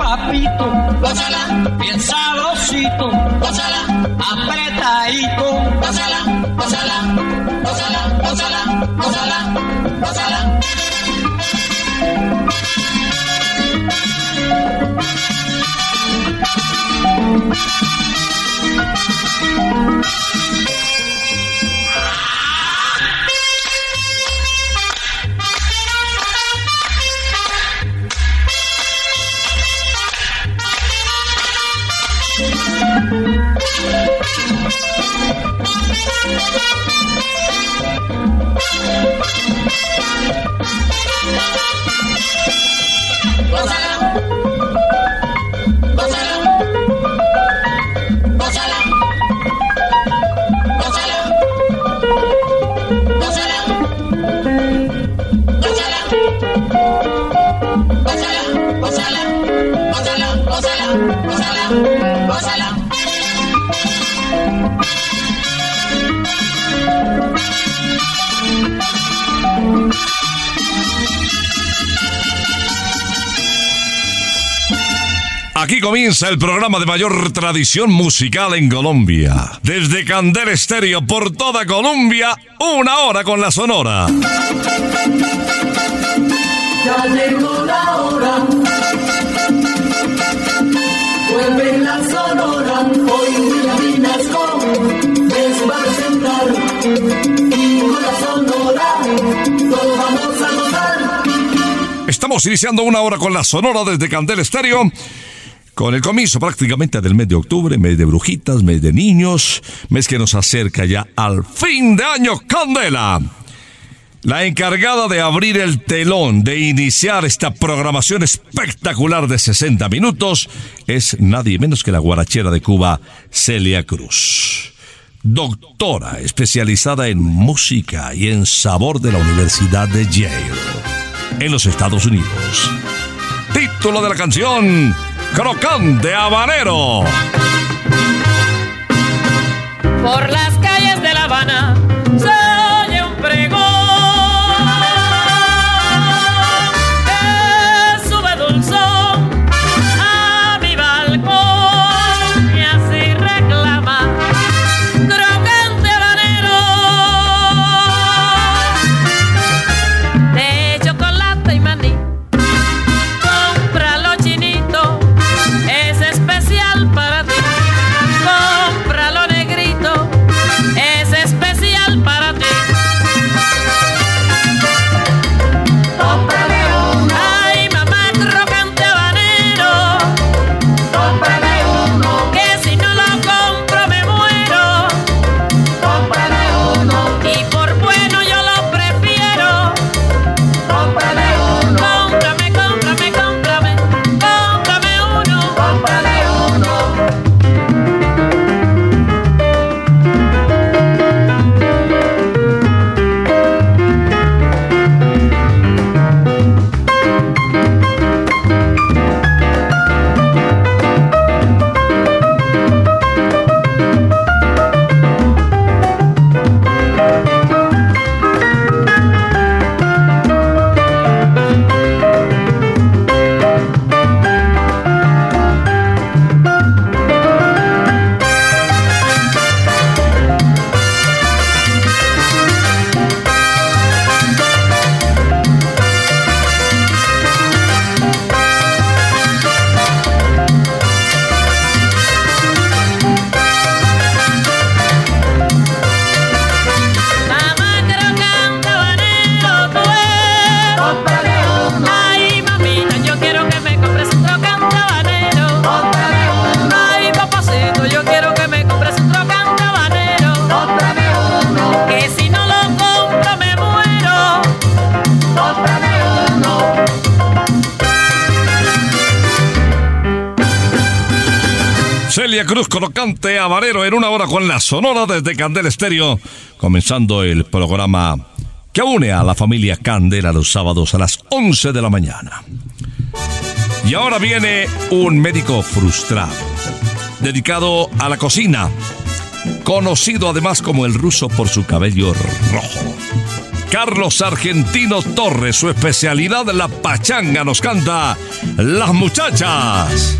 papito, gózala, bien apretadito, gózala, gózala, gózala, gózala. Gózala, Vâng sao? Aquí comienza el programa de mayor tradición musical en Colombia. Desde Candel Estéreo por toda Colombia, una hora con la Sonora. Ya llegó la hora. Vuelve la sonora. Hoy Vinasco les va a presentar. Y con la sonora todos vamos a gozar. Estamos iniciando una hora con la Sonora desde Candel Estéreo. Con el comienzo prácticamente del mes de octubre, mes de brujitas, mes de niños, mes que nos acerca ya al fin de año Candela. La encargada de abrir el telón, de iniciar esta programación espectacular de 60 minutos, es nadie menos que la guarachera de Cuba, Celia Cruz. Doctora especializada en música y en sabor de la Universidad de Yale, en los Estados Unidos. Título de la canción, Crocante Habanero. Por las calles de La Habana Celia Cruz Colocante Amarero en una hora con la Sonora desde Candel Estéreo, comenzando el programa que une a la familia Candela los sábados a las 11 de la mañana. Y ahora viene un médico frustrado, dedicado a la cocina, conocido además como el ruso por su cabello rojo. Carlos Argentino Torres, su especialidad la pachanga, nos canta Las muchachas.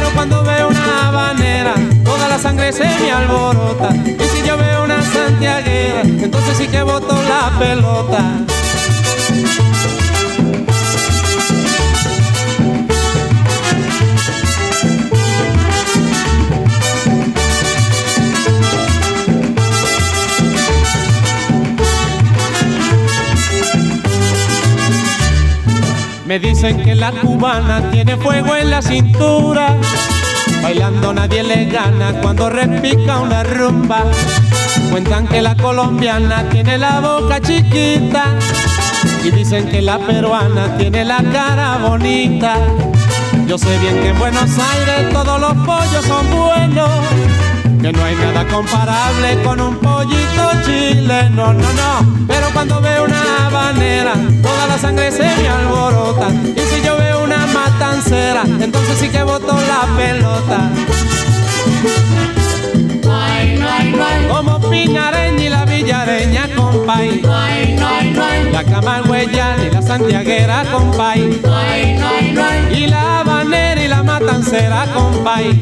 Toda la sangre se me alborota. Y si yo veo una santiaguera, entonces sí que boto la pelota. Me dicen que la cubana tiene fuego en la cintura. Bailando nadie le gana cuando repica una rumba. Cuentan que la colombiana tiene la boca chiquita. Y dicen que la peruana tiene la cara bonita. Yo sé bien que en Buenos Aires todos los pollos son buenos. Que no hay nada comparable con un pollito chileno, no, no. Pero cuando veo una habanera, toda la sangre se me alborota. Y si yo veo matancera, entonces sí que boto la pelota. Como Pinareña y la Villareña, compay. La Camagüeya y la Santiaguera, compay. Y la habanera y la matancera, compay.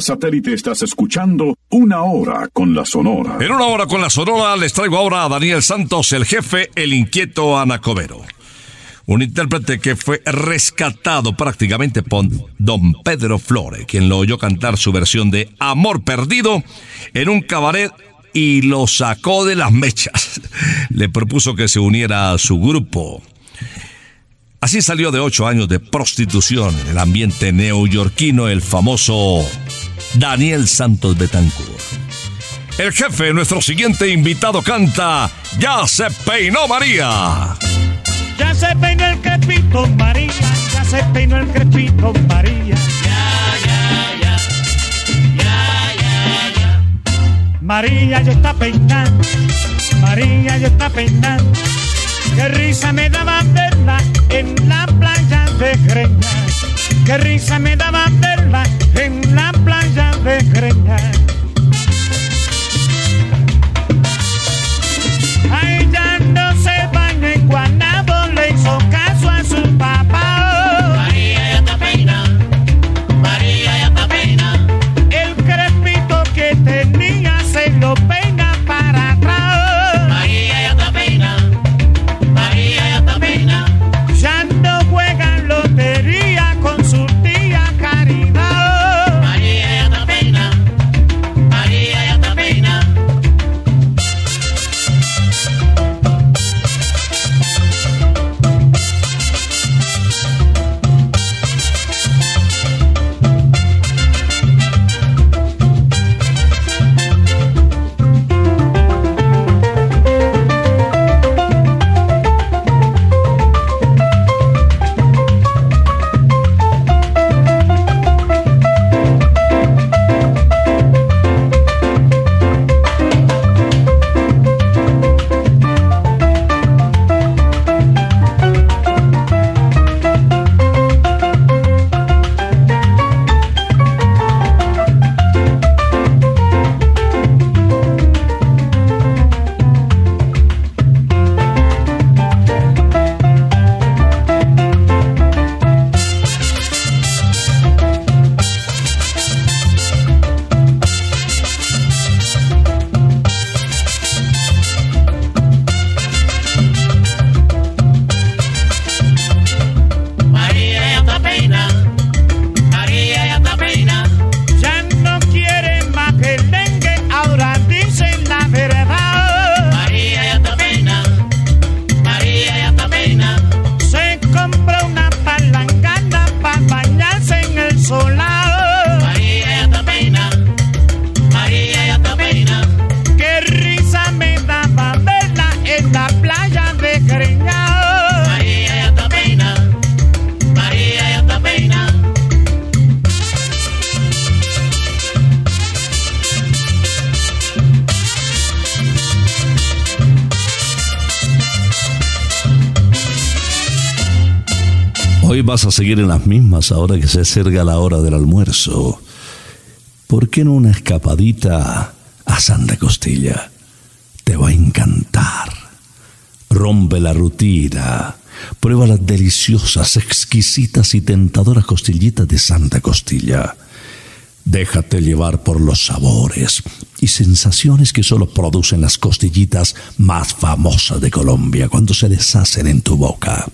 Satélite estás escuchando Una Hora con la Sonora. En una hora con la Sonora les traigo ahora a Daniel Santos, el jefe, el inquieto Anacobero. Un intérprete que fue rescatado prácticamente por don Pedro Flores, quien lo oyó cantar su versión de Amor Perdido en un cabaret y lo sacó de las mechas. Le propuso que se uniera a su grupo. Así salió de ocho años de prostitución en el ambiente neoyorquino el famoso Daniel Santos Betancourt. El jefe, nuestro siguiente invitado, canta Ya se peinó María. Ya se peinó el crepito María, ya se peinó el crepito María. María ya está peinando, María ya está peinando. Qué risa me daba verla en la playa de Greñas. Qué risa me daba verla en la playa de en las mismas ahora que se acerca la hora del almuerzo. ¿Por qué no una escapadita a Santa Costilla? Te va a encantar. Rompe la rutina. Prueba las deliciosas, exquisitas y tentadoras costillitas de Santa Costilla. Déjate llevar por los sabores y sensaciones que solo producen las costillitas más famosas de Colombia cuando se deshacen en tu boca.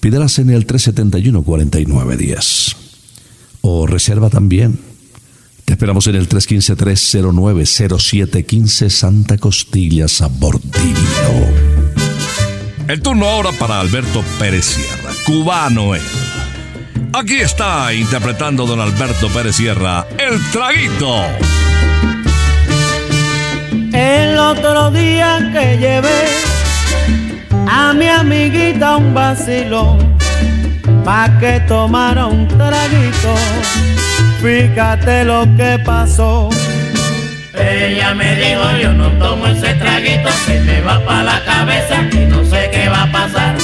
Pídelas en el 371-4910. O reserva también. Te esperamos en el 315-309-0715 Santa Costilla Sabor Divino. El turno ahora para Alberto Pérez Sierra, cubano él. Aquí está interpretando don Alberto Pérez Sierra, El Traguito. El otro día que llevé a mi amiguita un vacilón pa' que tomara un traguito. Fíjate lo que pasó. Ella me dijo yo no tomo ese traguito que me va pa' la cabeza y no sé qué va a pasar.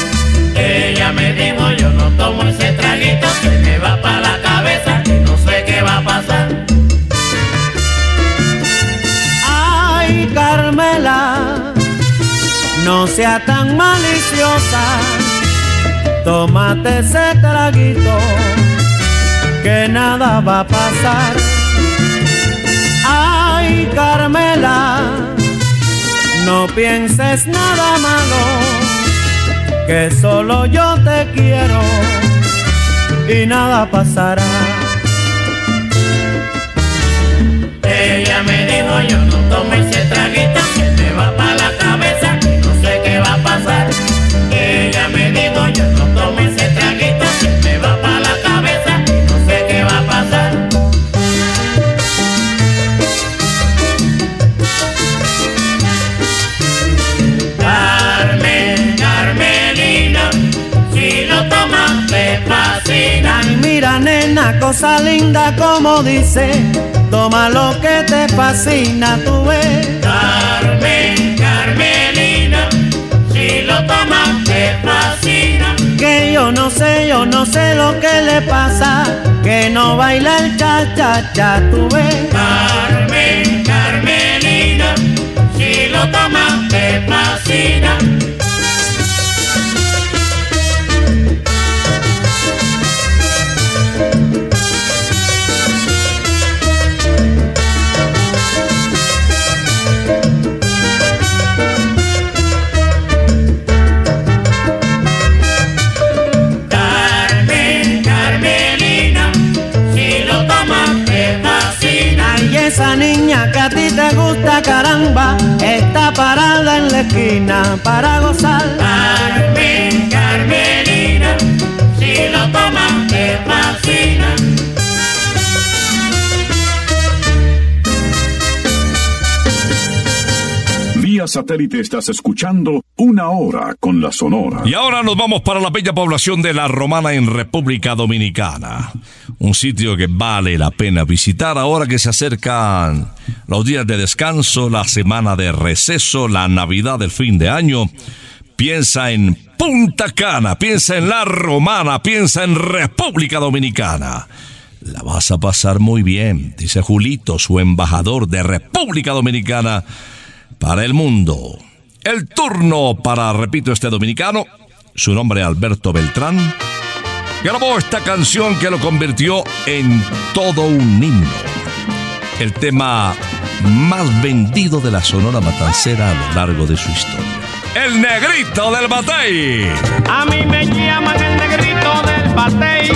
Ella me dijo yo no tomo ese traguito que me va pa' la cabeza y no sé qué va a pasar. Ay, Carmela, no sea tan maliciosa. Tómate ese traguito que nada va a pasar. Ay, Carmela, no pienses nada malo, que solo yo te quiero y nada pasará. Ella me dijo yo no tomo ese traguito que me va pa' la tomo ese traguito me va pa' la cabeza y no sé qué va a pasar. Carmen, Carmelina, si lo tomas te fascina. Ay, mira nena, cosa linda como dice, toma lo que te fascina, tú ves. Carmen, Carmelina, si lo tomas te fascina. Que yo no sé, yo no sé lo que le pasa, que no baila el cha cha cha, tú ves. Carmen, Carmelina, si lo tomas te fascina. Niña que a ti te gusta, caramba, está parada en la esquina para gozar. Satélite estás escuchando Una Hora con la Sonora. Y ahora nos vamos para la bella población de La Romana en República Dominicana. Un sitio que vale la pena visitar ahora que se acercan los días de descanso, la semana de receso, la Navidad del fin de año. Piensa en Punta Cana, piensa en La Romana, piensa en República Dominicana. La vas a pasar muy bien, dice Julito, su embajador de República Dominicana para el mundo. El turno para, repito, este dominicano, su nombre Alberto Beltrán, grabó esta canción que lo convirtió en todo un himno. El tema más vendido de la Sonora Matancera a lo largo de su historia. El negrito del batey. A mí me llaman el negrito del batey,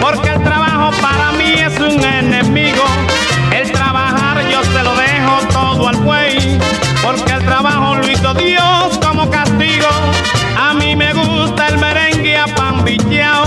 porque el trabajo para mí es un enemigo. El trabajar yo se lo dejo todo al buey, porque el trabajo lo hizo Dios como castigo. A mí me gusta el merengue apambicheao,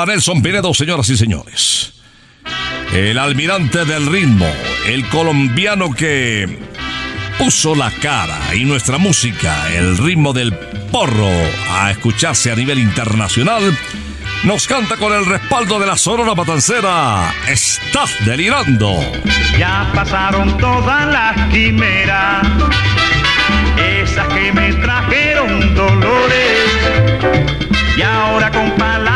a Nelson Pinedo, señoras y señores. El almirante del ritmo, el colombiano que puso la cara y nuestra música, el ritmo del porro, a escucharse a nivel internacional, nos canta con el respaldo de la Sonora Matancera. Estás delirando. Ya pasaron todas las quimeras, esas que me trajeron dolores. Y ahora con palabras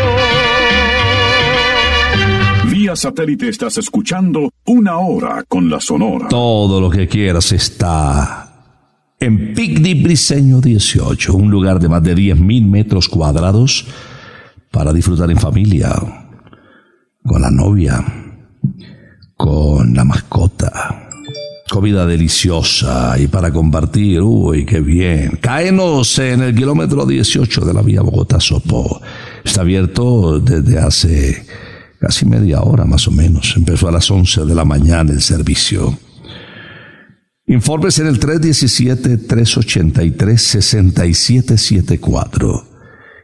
Satélite estás escuchando una hora con la Sonora. Todo lo que quieras está en Picnic Briseño 18, un lugar de más de 10.000 metros cuadrados para disfrutar en familia, con la novia, con la mascota. Comida deliciosa y para compartir, uy, qué bien. Caenos en el kilómetro 18 de la vía Bogotá-Sopó. Está abierto desde hace casi media hora más o menos. Empezó a las 11 de la mañana el servicio. Informes en el 317-383-6774.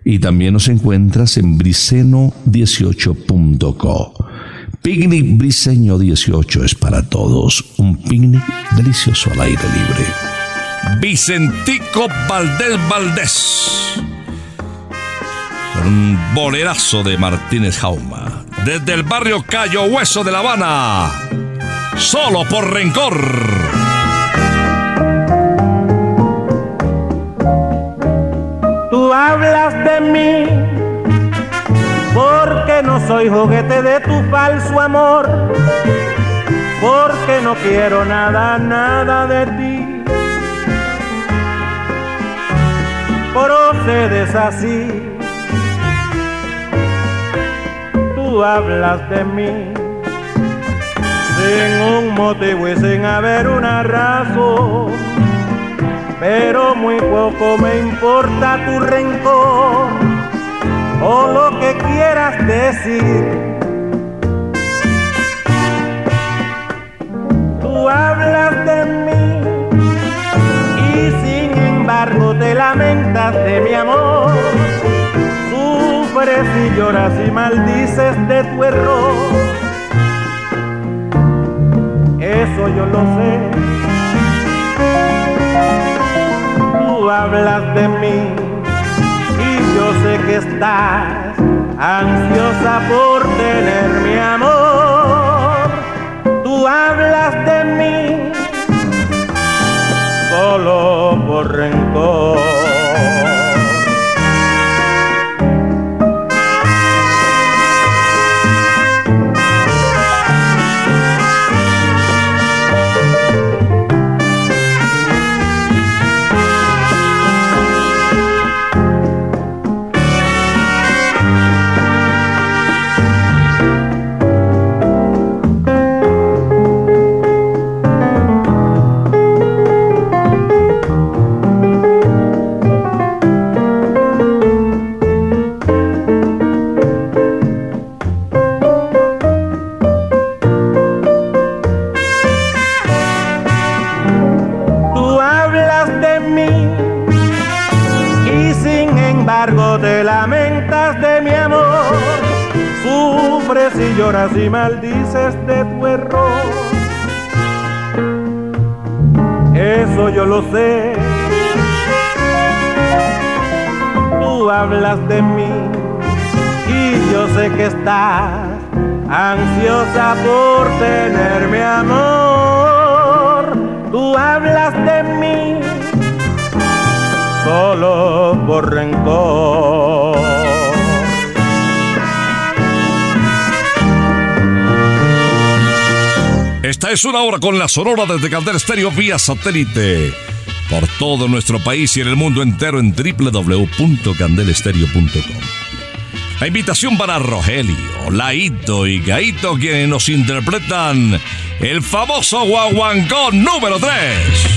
Y también nos encuentras en briseno18.co. Picnic Briseño 18 es para todos. Un picnic delicioso al aire libre. Vicentico Valdés Valdés. Con un bolerazo de Martínez Jauma. Desde el barrio Cayo Hueso de La Habana. Solo por rencor. Tú hablas de mí porque no soy juguete de tu falso amor, porque no quiero nada, nada de ti. Procedes así, tú hablas de mí sin un motivo y sin haber una razón pero muy poco me importa tu rencor o lo que quieras decir. Tú hablas de mí y sin embargo te lamentas de mi amor. Sufres y lloras y maldices de tu error. Eso yo lo sé tú hablas de mí que estás ansiosa por tener mi amor. Tú hablas de mí solo por rencor. Maldices de tu error. Eso yo lo sé. Tú hablas de mí y yo sé que estás ansiosa por tener mi amor. Tú hablas de mí solo por rencor. Esta es una hora con la Sonora desde Candel Estéreo vía satélite. Por todo nuestro país y en el mundo entero en www.candelestereo.com. La invitación para Rogelio, Laito y Gaito quienes nos interpretan el famoso guaguancó número 3.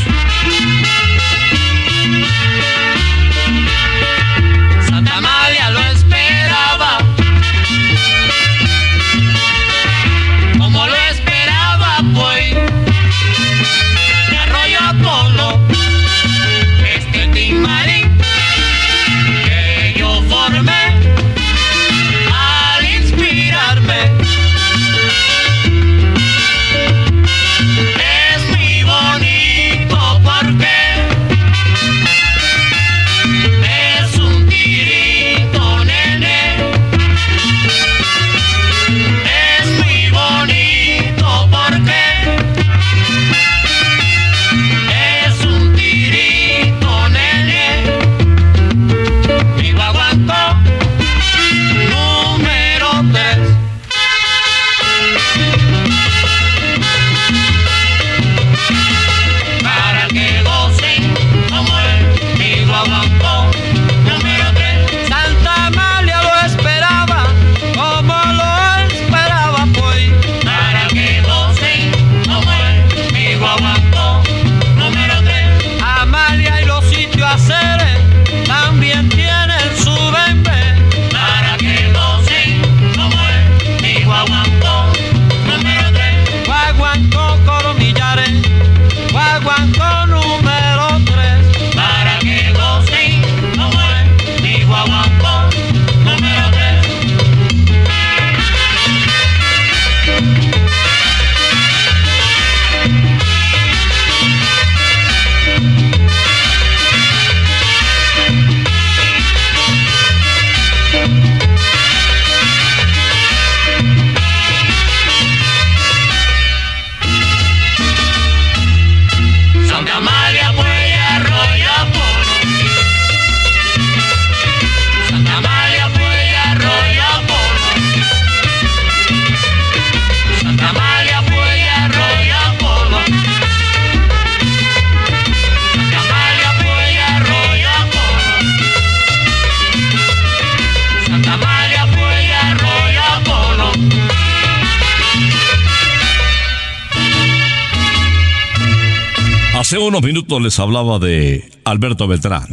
Hace unos minutos les hablaba de Alberto Beltrán,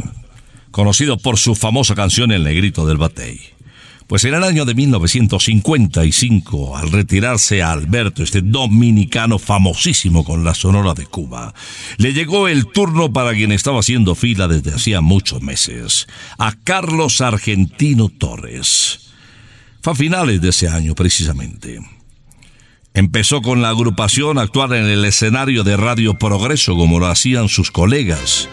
conocido por su famosa canción El Negrito del Batey. Pues en el año de 1955, al retirarse Alberto, este dominicano famosísimo con la Sonora de Cuba, le llegó el turno para quien estaba haciendo fila desde hacía muchos meses, a Carlos Argentino Torres. Fue a finales de ese año precisamente. Empezó con la agrupación a actuar en el escenario de Radio Progreso como lo hacían sus colegas.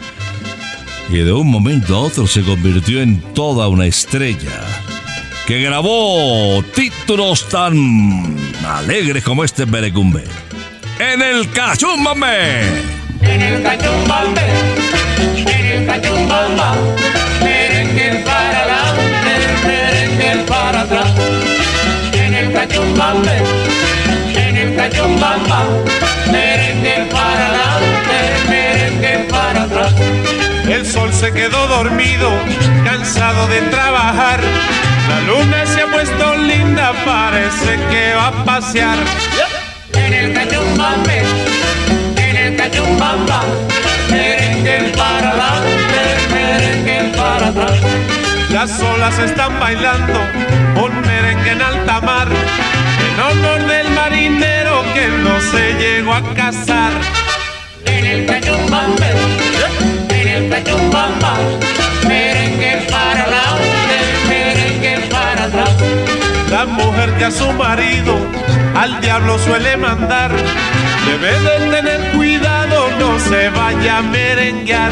y de un momento a otro se convirtió en toda una estrella que grabó títulos tan alegres como este Berecumbe. En el Cachumbambe. En el cachumbambe, en el cachumbamba, merengue para adelante, merengue para atrás. En el cachumbambe, el cachumbamba, merengue para adelante, merengue para atrás. El sol se quedó dormido, cansado de trabajar. La luna se ha puesto linda, parece que va a pasear. En el cachumbambe, en el cachumbamba, merengue para adelante, merengue para atrás. Las olas están bailando un merengue en alta mar. En honor del marinero que no se llegó a casar. En el cachumbambe, en el cachumbamba, merengue para adelante, merengue para atrás. La mujer que a su marido al diablo suele mandar. Debe de tener cuidado, no se vaya a merenguear.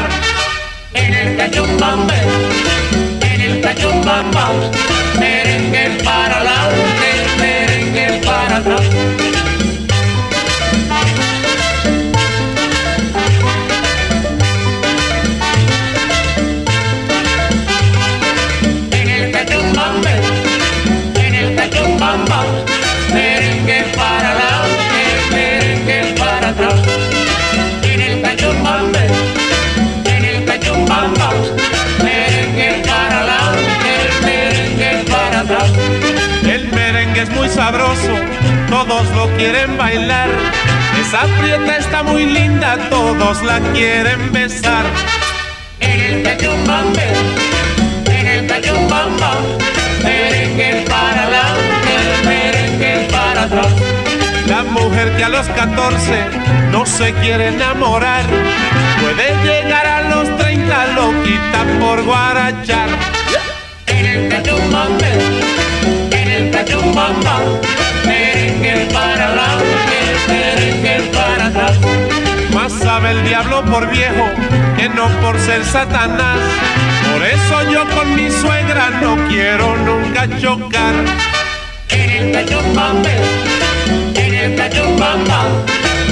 En el cachumbambe, en el cachumbamba, merengue para adelante, merengue para atrás. Linda, todos la quieren besar. En el cachumbambe, en el cachumbamba, merengue para adelante, merengue para atrás. La mujer que a los 14 no se quiere enamorar, puede llegar a los 30 loquita por guarachar. En el cachumbambe, en el cachumbamba, merengue para adelante, merengue para atrás. Sabe el diablo por viejo que no por ser Satanás. Por eso yo con mi suegra no quiero nunca chocar. En el cachumbambe, en el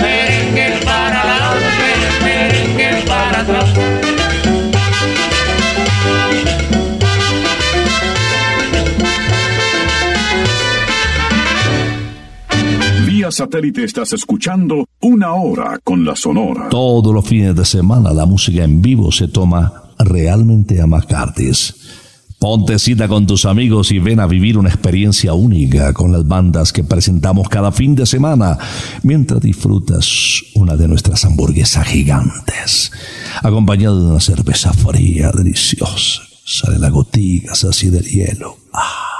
merengue para adelante, merengue para atrás. Satélite estás escuchando una hora con la Sonora. Todos los fines de semana la música en vivo se toma realmente a McCarthy's. Ponte cita con tus amigos y ven a vivir una experiencia única con las bandas que presentamos cada fin de semana mientras disfrutas una de nuestras hamburguesas gigantes, acompañado de una cerveza fría, deliciosa. Sale la gotitas así de hielo. Ah.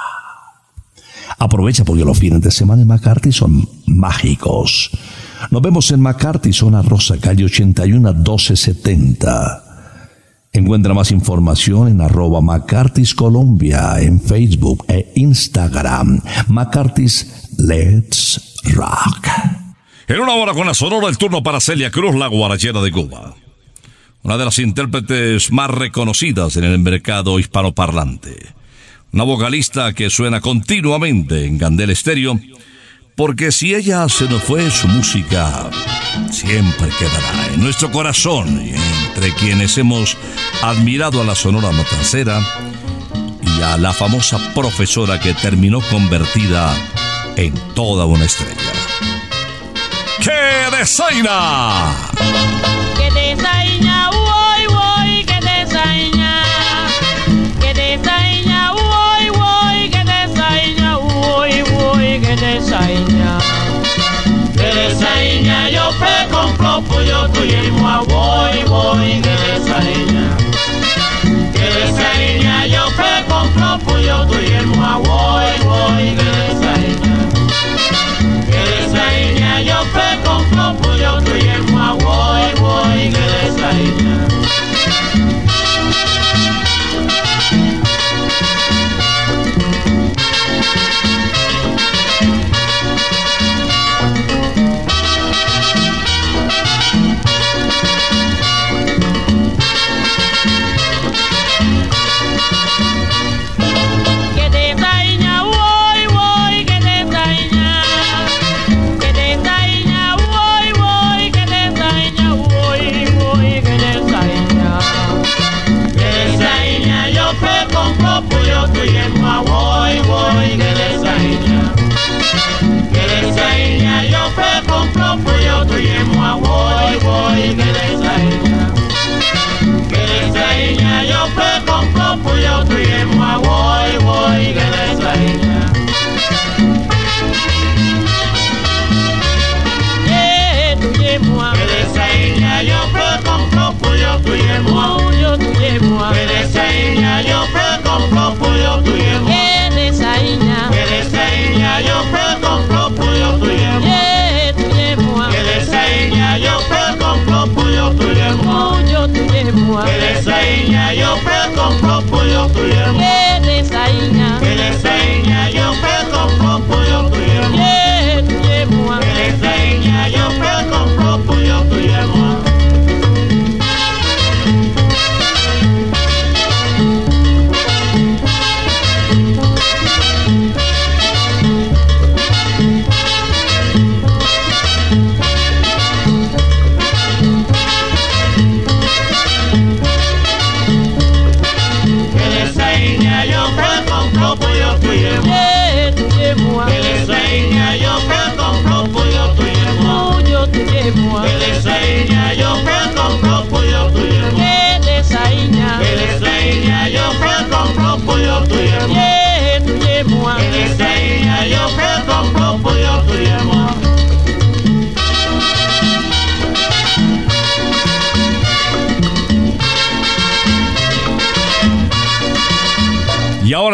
Aprovecha porque los fines de semana en McCarthy son mágicos. Nos vemos en McCarthy, zona Rosa, calle 81 1270. Encuentra más información en arroba McCarthy's Colombia en Facebook e Instagram. McCarthy's Let's Rock. En una hora con la sonora, el turno para Celia Cruz, la guarachera de Cuba. Una de las intérpretes más reconocidas en el mercado hispanoparlante. Una vocalista que suena continuamente en Gandel Estéreo, porque si ella se nos fue, su música siempre quedará en nuestro corazón y entre quienes hemos admirado a la Sonora Matancera y a la famosa profesora que terminó convertida en toda una estrella. ¡Qué desaina! Que desaña, Que desaña yo pre compro año fue comprobado.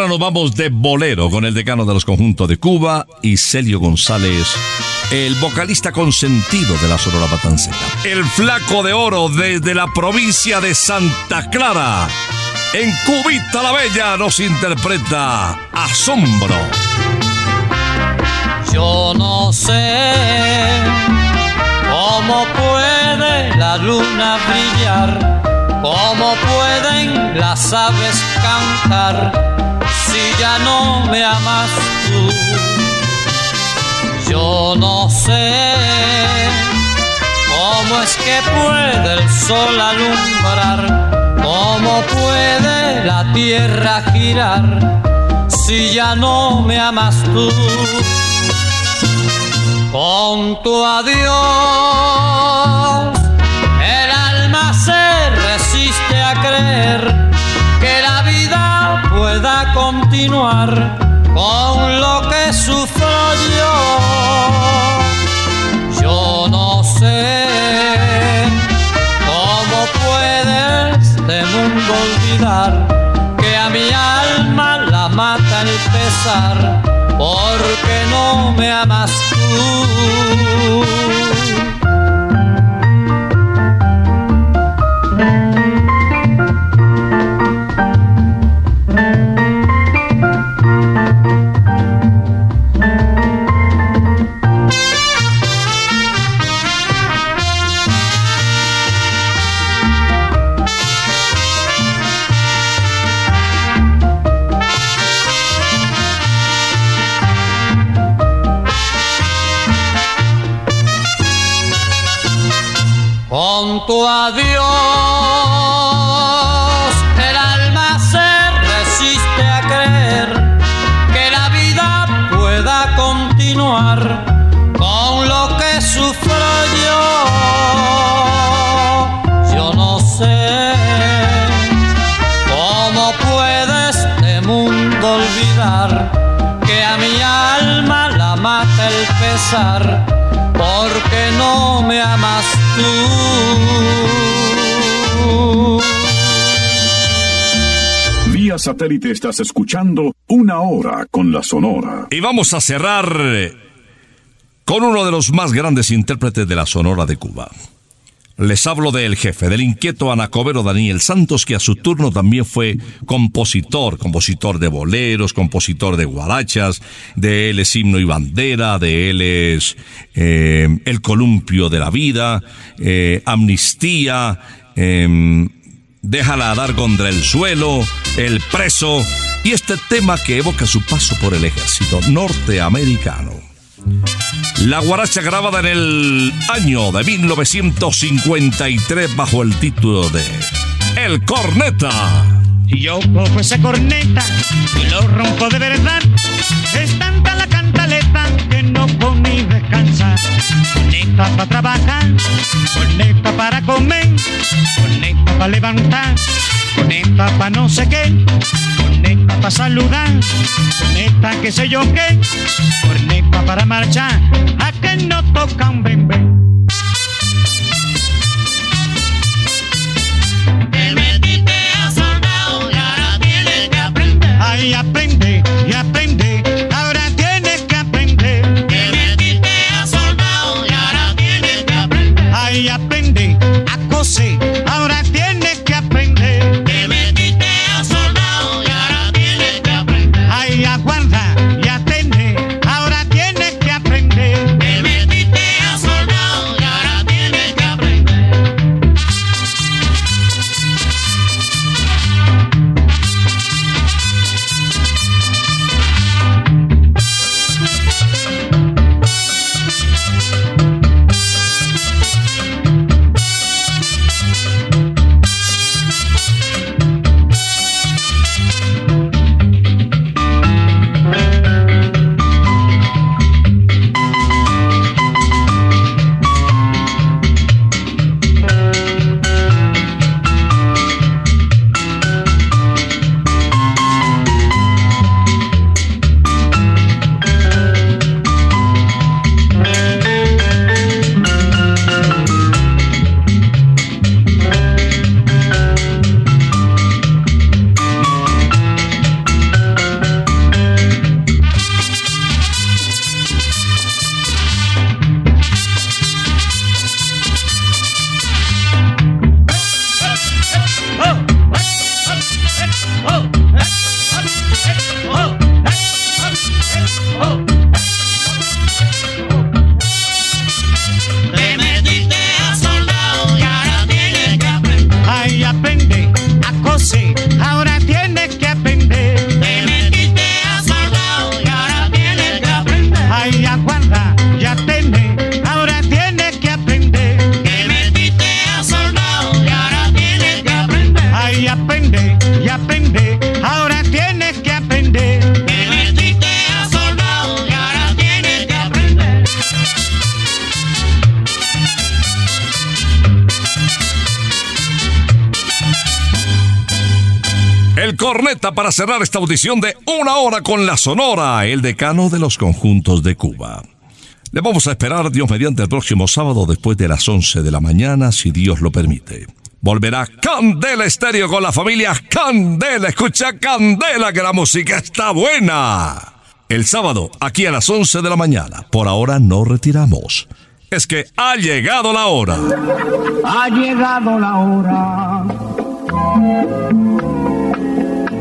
Nos vamos de bolero con el decano de los conjuntos de Cuba y Celio González, el vocalista consentido de la Sonora Matancera. El flaco de oro desde la provincia de Santa Clara. En Cubita la Bella nos interpreta Asombro. Yo no sé cómo puede la luna brillar, cómo pueden las aves cantar si ya no me amas tú. Yo no sé cómo es que puede el sol alumbrar, cómo puede la tierra girar si ya no me amas tú. Con tu adiós, continuar con lo que sufro yo. Yo no sé cómo puede este mundo olvidar que a mi alma la mata el pesar porque no me amas Con tu adiós, el alma se resiste a creer que la vida pueda continuar con lo que sufro yo. Yo no sé cómo puede este mundo olvidar que a mi alma la mata el pesar porque no me amas satélite estás escuchando Una Hora con la Sonora. Y vamos a cerrar con uno de los más grandes intérpretes de la Sonora de Cuba. Les hablo del jefe, del inquieto anacobero Daniel Santos, que a su turno también fue compositor, compositor de boleros, compositor de guarachas, de él es himno y bandera, de él es eh, el columpio de la vida, eh, amnistía, eh, déjala dar contra el suelo, el preso, y este tema que evoca su paso por el ejército norteamericano. La guaracha grabada en el año de 1953 bajo el título de El Corneta. Si yo cojo esa corneta y lo rompo de verdad, es tanta la cantaleta que no puedo ni descansar. Corneta para trabajar, corneta para comer, corneta para levantar, corneta para no sé qué, corneta para saludar, corneta que sé yo qué, corneta para marchar, a que no toca un bembé. Te metiste a soldado y ahora tienes que aprender. Para cerrar esta audición de una hora con la Sonora, el decano de los conjuntos de Cuba. Le vamos a esperar, Dios mediante, el próximo sábado después de las 11 de la mañana, si Dios lo permite. Volverá Candela Estéreo con la familia Candela. Escucha Candela, que la música está buena. El sábado, aquí a las 11 de la mañana. Por ahora no retiramos. Es que ha llegado la hora. Ha llegado la hora.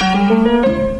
Thank you.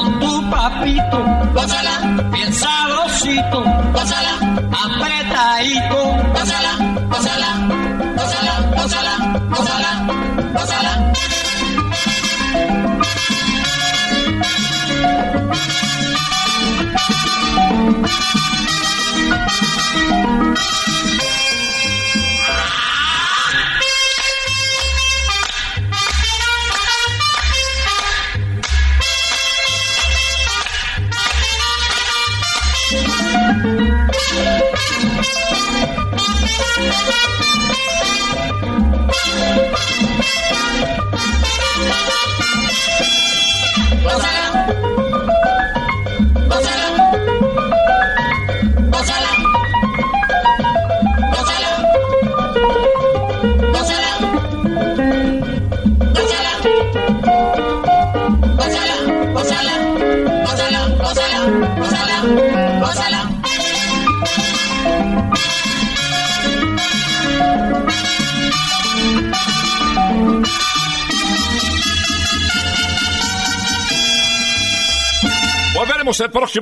papito, gózala, bien sabrosito, gózala, apretadito, gózala,